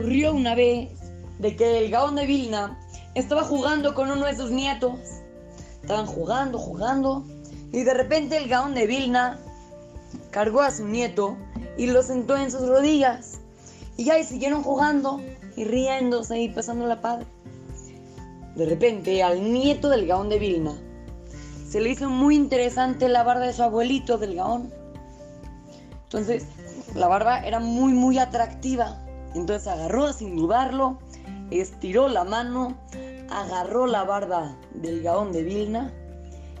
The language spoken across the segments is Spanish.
Ocurrió una vez de que el Gaón de Vilna estaba jugando con uno de sus nietos. Estaban jugando, jugando, y de repente el Gaón de Vilna cargó a su nieto y lo sentó en sus rodillas. Y ya siguieron jugando y riéndose y pasando la padre. De repente al nieto del Gaón de Vilna se le hizo muy interesante la barba de su abuelito del Gaón. Entonces la barba era muy muy atractiva. Entonces agarró sin dudarlo, estiró la mano, agarró la barba del Gaón de Vilna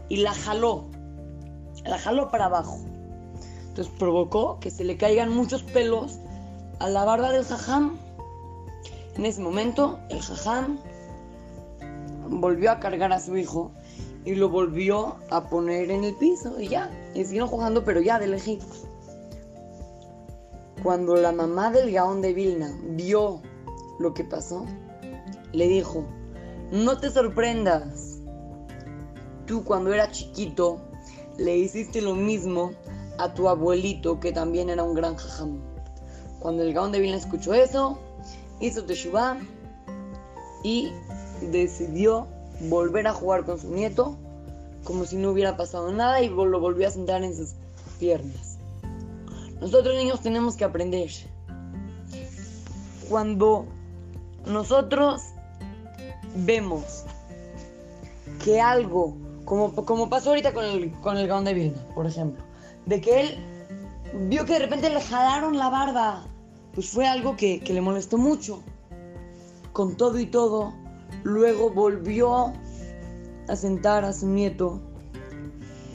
y la jaló. La jaló para abajo. Entonces provocó que se le caigan muchos pelos a la barba del jajam. En ese momento, el jajam volvió a cargar a su hijo y lo volvió a poner en el piso y ya. Y siguieron jugando, pero ya de lejitos. Cuando la mamá del gaón de Vilna vio lo que pasó, le dijo, no te sorprendas. Tú cuando eras chiquito le hiciste lo mismo a tu abuelito, que también era un gran jajam. Cuando el Gaón de Vilna escuchó eso, hizo Teshuvah y decidió volver a jugar con su nieto como si no hubiera pasado nada y lo volvió a sentar en sus piernas. Nosotros niños tenemos que aprender. Cuando nosotros vemos que algo, como, como pasó ahorita con el, con el Gaón de Vilna, por ejemplo, de que él vio que de repente le jalaron la barba. Pues fue algo que, le molestó mucho. Con todo y todo, luego volvió a sentar a su nieto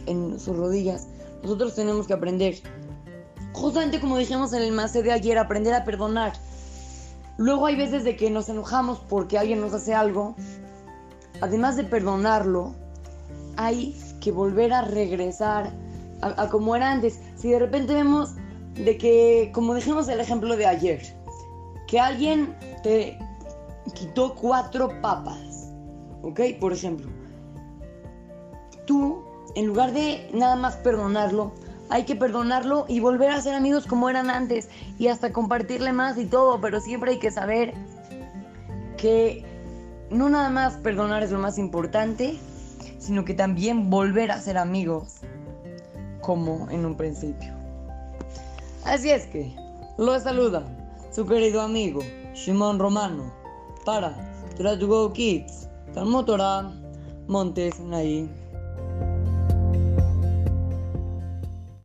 en sus rodillas. Nosotros tenemos que aprender, justamente como dijimos en el máster de ayer, aprender a perdonar. Luego hay veces de que nos enojamos porque alguien nos hace algo. Además de perdonarlo, hay que volver a regresar a, como era antes. Si de repente vemos de que, como dijimos el ejemplo de ayer, que alguien te quitó cuatro papas, ¿ok? Por ejemplo, tú, en lugar de nada más perdonarlo, hay que perdonarlo y volver a ser amigos como eran antes y hasta compartirle más y todo, pero siempre hay que saber que no nada más perdonar es lo más importante, sino que también volver a ser amigos como en un principio. Así es que, lo saluda su querido amigo Shimon Romano para Try to Go Kids, Talmud Torah, Montes.